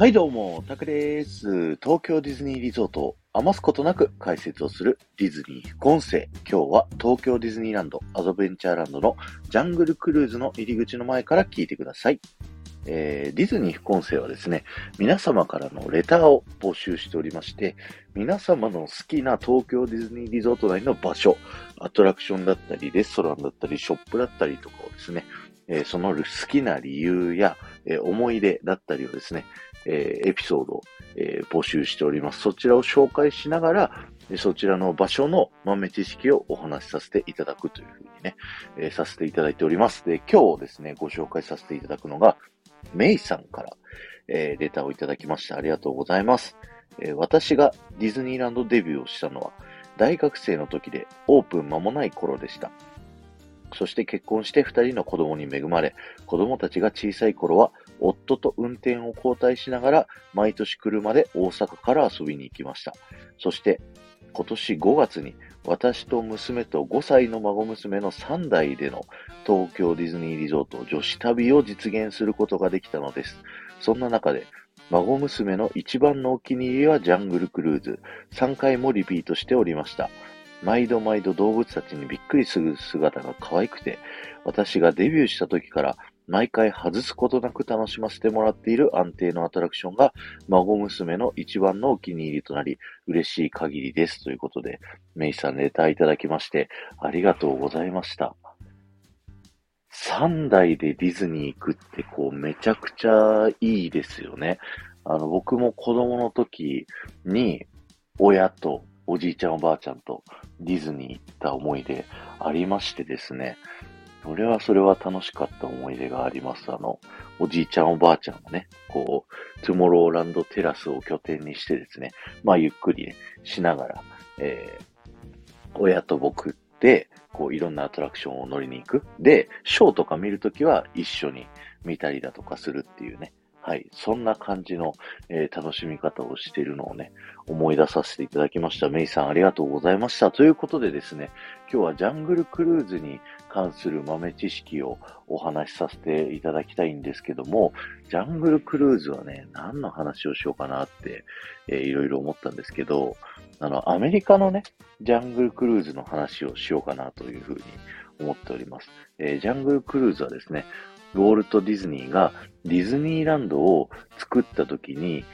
はいどうも、タクです。東京ディズニーリゾートを余すことなく解説をするディズニー副音声。今日は東京ディズニーランドアドベンチャーランドのジャングルクルーズの入り口の前から聞いてください。えー、ディズニー副音声はですね、皆様からのレターを募集しておりまして、皆様の好きな東京ディズニーリゾート内の場所、アトラクションだったり、レストランだったり、ショップだったりとかをですね、えー、その好きな理由や、えー、思い出だったりをですね、えエピソードを、え募集しております。そちらを紹介しながら、そちらの場所の豆知識をお話しさせていただくというふうにね、えー、させていただいております。で、今日ですね、ご紹介させていただくのが、メイさんから、えー、レターをいただきました。ありがとうございます。えー、私がディズニーランドデビューをしたのは、大学生の時でオープン間もない頃でした。そして結婚して二人の子供に恵まれ、子供たちが小さい頃は、夫と運転を交代しながら、毎年車で大阪から遊びに行きました。そして、今年5月に、私と娘と5歳の孫娘の3代での東京ディズニーリゾート女子旅を実現することができたのです。そんな中で、孫娘の一番のお気に入りはジャングルクルーズ。3回もリピートしておりました。毎度毎度動物たちにびっくりする姿が可愛くて、私がデビューした時から毎回外すことなく楽しませてもらっている安定のアトラクションが孫娘の一番のお気に入りとなり嬉しい限りですということで、メイさんレターいただきましてありがとうございました。3台でディズニー行くってこうめちゃくちゃいいですよね。あの僕も子供の時に親とおじいちゃんおばあちゃんとディズニー行った思い出ありましてですね、それはそれは楽しかった思い出があります。あの、おじいちゃんおばあちゃんがね、こう、トゥモローランドテラスを拠点にしてですね、まあゆっくりね、しながら、えー、親と僕で、こういろんなアトラクションを乗りに行く。で、ショーとか見るときは一緒に見たりだとかするっていうね、はい。そんな感じの、えー、楽しみ方をしているのをね、思い出させていただきました。メイさんありがとうございました。ということでですね、今日はジャングルクルーズに関する豆知識をお話しさせていただきたいんですけども、ジャングルクルーズはね、何の話をしようかなって、えー、いろいろ思ったんですけど、あの、アメリカのね、ジャングルクルーズの話をしようかなというふうに思っております。えー、ジャングルクルーズはですね、ウォルト・ディズニーがディズニーランドを作った時に、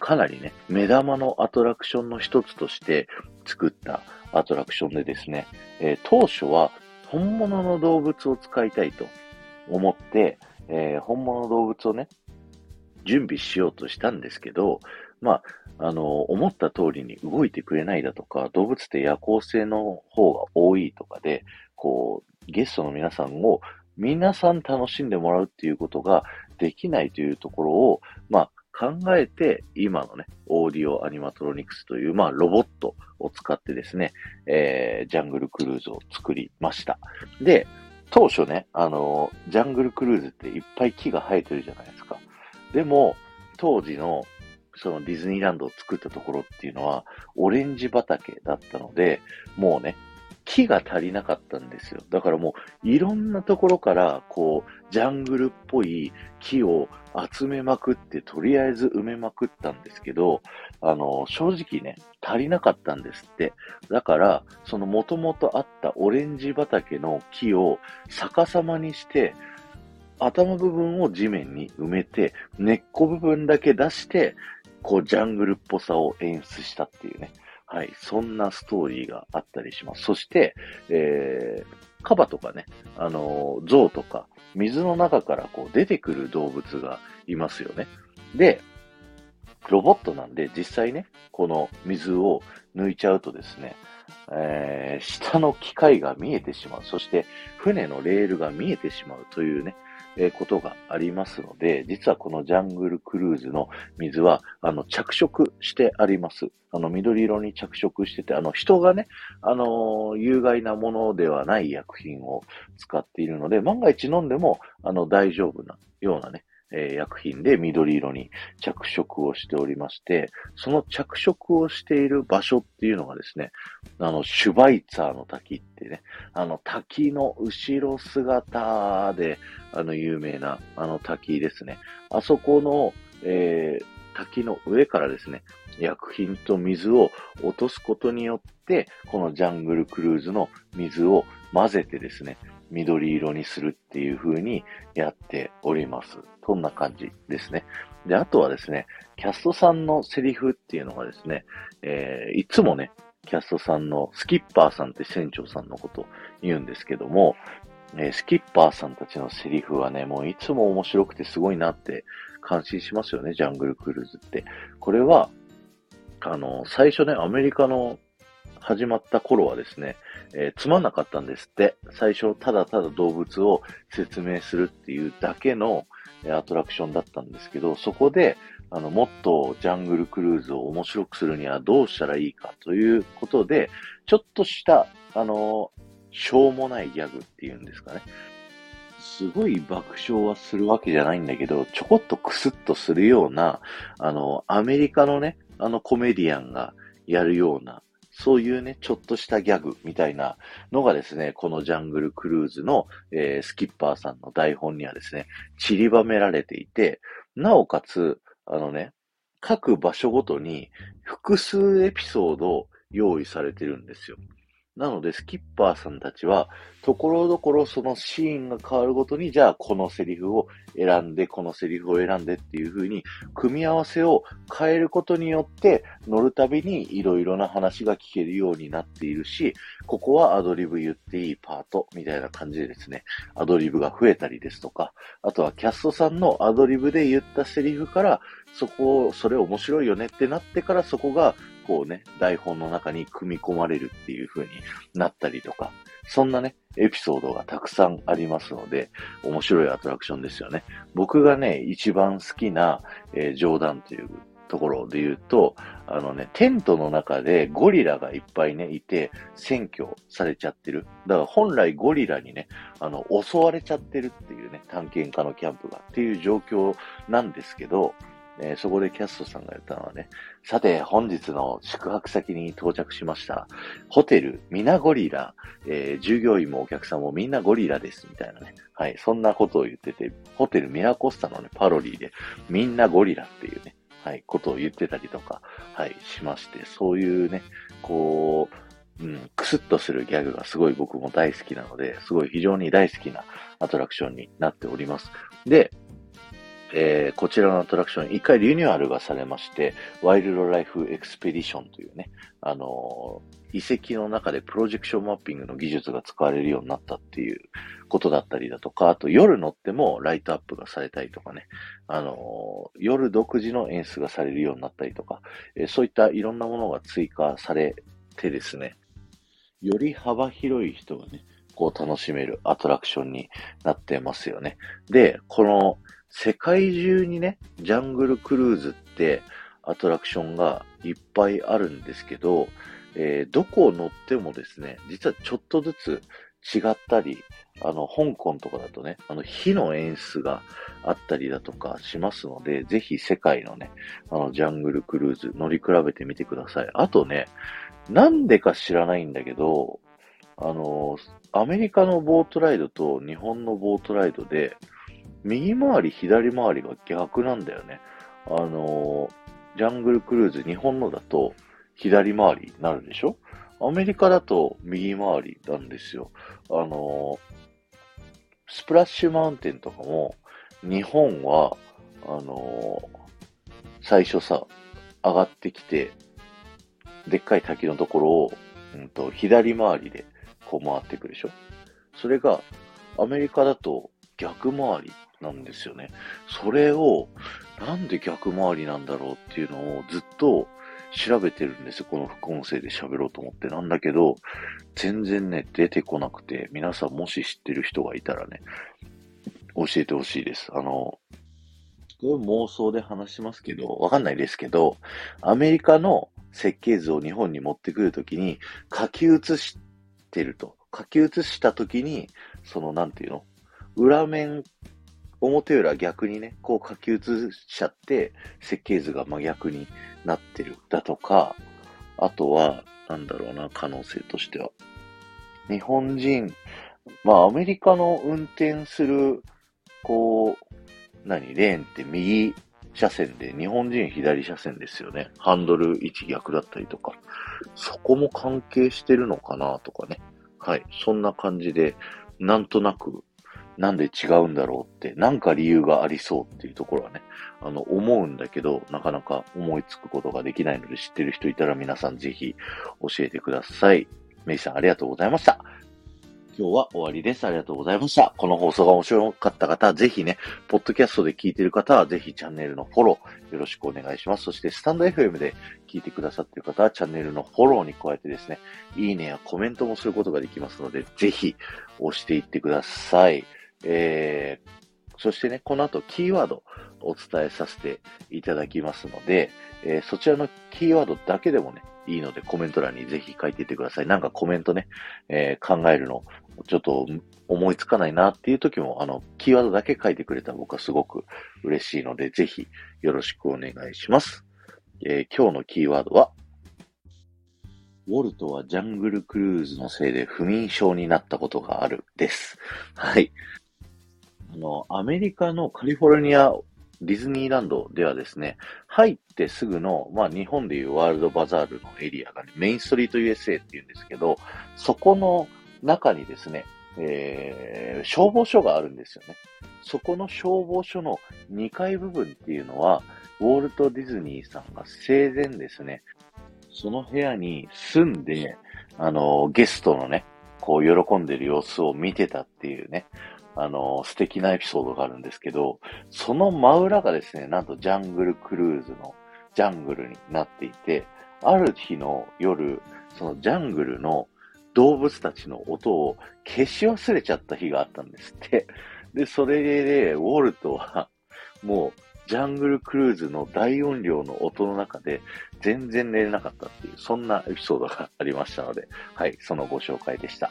かなりね、目玉のアトラクションの一つとして作ったアトラクションでですね、えー、当初は本物の動物を使いたいと思って、えー、本物の動物をね、準備しようとしたんですけど、まあ、あの、思った通りに動いてくれないだとか、動物って夜行性の方が多いとかで、こう、ゲストの皆さんを皆さん楽しんでもらうっていうことができないというところを、まあ、考えて、今のね、オーディオアニマトロニクスという、まあ、ロボットを使ってですね、えー、ジャングルクルーズを作りました。で、当初ね、あの、ジャングルクルーズっていっぱい木が生えてるじゃないですか。でも、当時の、そのディズニーランドを作ったところっていうのは、オレンジ畑だったので、もうね、木が足りなかったんですよ。だからもう、いろんなところから、こう、ジャングルっぽい木を集めまくって、とりあえず埋めまくったんですけど、あの、正直ね、足りなかったんですって。だから、その元々あったオレンジ畑の木を逆さまにして、頭部分を地面に埋めて、根っこ部分だけ出して、こう、ジャングルっぽさを演出したっていうね。はい、そんなストーリーがあったりします。そして、えー、カバとかね、あの、象とか、水の中からこう出てくる動物がいますよね。で、ロボットなんで実際ね、この水を抜いちゃうとですね、えー、下の機械が見えてしまう。そして船のレールが見えてしまうというね、えことがありますので、実はこのジャングルクルーズの水は、あの、着色してあります。あの、緑色に着色してて、あの、人がね、あの、有害なものではない薬品を使っているので、万が一飲んでも、あの、大丈夫なようなね、え、薬品で緑色に着色をしておりまして、その着色をしている場所っていうのがですね、あの、シュバイツァーの滝ってね、あの滝の後ろ姿で、あの、有名なあの滝ですね。あそこの、えー、滝の上からですね、薬品と水を落とすことによって、このジャングルクルーズの水を混ぜてですね、緑色にするっていう風にやっております。そんな感じですね。で、あとはですね、キャストさんのセリフっていうのがですね、えー、いつもね、キャストさんのスキッパーさんって船長さんのこと言うんですけども、えー、スキッパーさんたちのセリフはね、もういつも面白くてすごいなって感心しますよね、ジャングルクルーズって。これは、あの、最初ね、アメリカの始まった頃はですね、えー、つまんなかったんですって。最初、ただただ動物を説明するっていうだけのアトラクションだったんですけど、そこで、あの、もっとジャングルクルーズを面白くするにはどうしたらいいかということで、ちょっとした、あの、しょうもないギャグっていうんですかね。すごい爆笑はするわけじゃないんだけど、ちょこっとクスッとするような、あの、アメリカのね、あのコメディアンがやるような、そういうね、ちょっとしたギャグみたいなのがですね、このジャングルクルーズの、えー、スキッパーさんの台本にはですね、散りばめられていて、なおかつ、あのね、各場所ごとに複数エピソード用意されてるんですよ。なので、スキッパーさんたちは、ところどころそのシーンが変わるごとに、じゃあこのセリフを選んで、このセリフを選んでっていう風に、組み合わせを変えることによって、乗るたびにいろいろな話が聞けるようになっているし、ここはアドリブ言っていいパートみたいな感じでですね、アドリブが増えたりですとか、あとはキャストさんのアドリブで言ったセリフから、そこを、それ面白いよねってなってからそこがこうね、台本の中に組み込まれるっていう風になったりとか、そんなね、エピソードがたくさんありますので、面白いアトラクションですよね。僕がね、一番好きな、えー、冗談というところで言うと、あのね、テントの中でゴリラがいっぱいね、いて、占拠されちゃってる。だから本来ゴリラにね、あの、襲われちゃってるっていうね、探検家のキャンプがっていう状況なんですけど、えー、そこでキャストさんが言ったのはね、さて、本日の宿泊先に到着しました。ホテル、ミナゴリラ、えー、従業員もお客さんもみんなゴリラです、みたいなね。はい、そんなことを言ってて、ホテルミラコスタのね、パロディで、みんなゴリラっていうね、はい、ことを言ってたりとか、はい、しまして、そういうね、こう、うん、クスッとするギャグがすごい僕も大好きなので、すごい非常に大好きなアトラクションになっております。で、えー、こちらのアトラクション、一回リニューアルがされまして、ワイルドライフエクスペディションというね、あのー、遺跡の中でプロジェクションマッピングの技術が使われるようになったっていうことだったりだとか、あと夜乗ってもライトアップがされたりとかね、あのー、夜独自の演出がされるようになったりとか、えそういったいろんなものが追加されてですね、より幅広い人がね、こう楽しめるアトラクションになってますよね。で、この世界中にね、ジャングルクルーズってアトラクションがいっぱいあるんですけど、えー、どこを乗ってもですね、実はちょっとずつ違ったり、あの、香港とかだとね、あの、火の演出があったりだとかしますので、ぜひ世界のね、あの、ジャングルクルーズ乗り比べてみてください。あとね、なんでか知らないんだけど、あの、アメリカのボートライドと日本のボートライドで、右回り、左回りが逆なんだよね。あのー、ジャングルクルーズ、日本のだと左回りになるでしょ？アメリカだと右回りなんですよ。あのー、スプラッシュマウンテンとかも、日本は、あのー、最初さ、上がってきて、でっかい滝のところを、うんと、左回りでこう回っていくでしょ？それが、アメリカだと逆回りなんですよね。それを、なんで逆回りなんだろうっていうのをずっと調べてるんですよ。この副音声で喋ろうと思って。なんだけど、全然ね、出てこなくて、皆さんもし知ってる人がいたらね、教えてほしいです。あの、これ妄想で話しますけど、わかんないですけど、アメリカの設計図を日本に持ってくるときに書き写してると。書き写したときに、その、なんていうの？裏面表裏逆にね、こう書き写しちゃって、設計図が真逆になってるだとか、あとは、なんだろうな、可能性としては。日本人、まあアメリカの運転する、こう、何、レーンって右車線で、日本人左車線ですよね。ハンドル位置逆だったりとか。そこも関係してるのかなとかね。はい。そんな感じで、なんとなく、なんで違うんだろうって、なんか理由がありそうっていうところはね、あの、思うんだけど、なかなか思いつくことができないので、知ってる人いたら皆さんぜひ教えてください。メイさんありがとうございました。今日は終わりです。ありがとうございました。この放送が面白かった方は、ぜひね、ポッドキャストで聞いてる方は、ぜひチャンネルのフォローよろしくお願いします。そして、スタンド FM で聞いてくださっている方は、チャンネルのフォローに加えてですね、いいねやコメントもすることができますので、ぜひ押していってください。えー、そしてね、この後キーワードお伝えさせていただきますので、えー、そちらのキーワードだけでもね、いいのでコメント欄にぜひ書いていってください。なんかコメントね、えー、考えるのちょっと思いつかないなっていう時も、あの、キーワードだけ書いてくれたら僕はすごく嬉しいので、ぜひよろしくお願いします。えー、今日のキーワードは、ウォルトはジャングルクルーズのせいで不眠症になったことがあるです。はい。あの、アメリカのカリフォルニアディズニーランドではですね、入ってすぐの、まあ日本でいうワールドバザールのエリアがね、メインストリート USA っていうんですけど、そこの中にですね、えー、消防署があるんですよね。そこの消防署の2階部分っていうのは、ウォルト・ディズニーさんが生前ですね、その部屋に住んで、あの、ゲストのね、こう喜んでる様子を見てたっていうね、あの、素敵なエピソードがあるんですけど、その真裏がですね、なんとジャングルクルーズのジャングルになっていて、ある日の夜、そのジャングルの動物たちの音を消し忘れちゃった日があったんですって。で、それで、ウォルトは、もう、ジャングルクルーズの大音量の音の中で全然寝れなかったっていう、そんなエピソードがありましたので、はい、そのご紹介でした。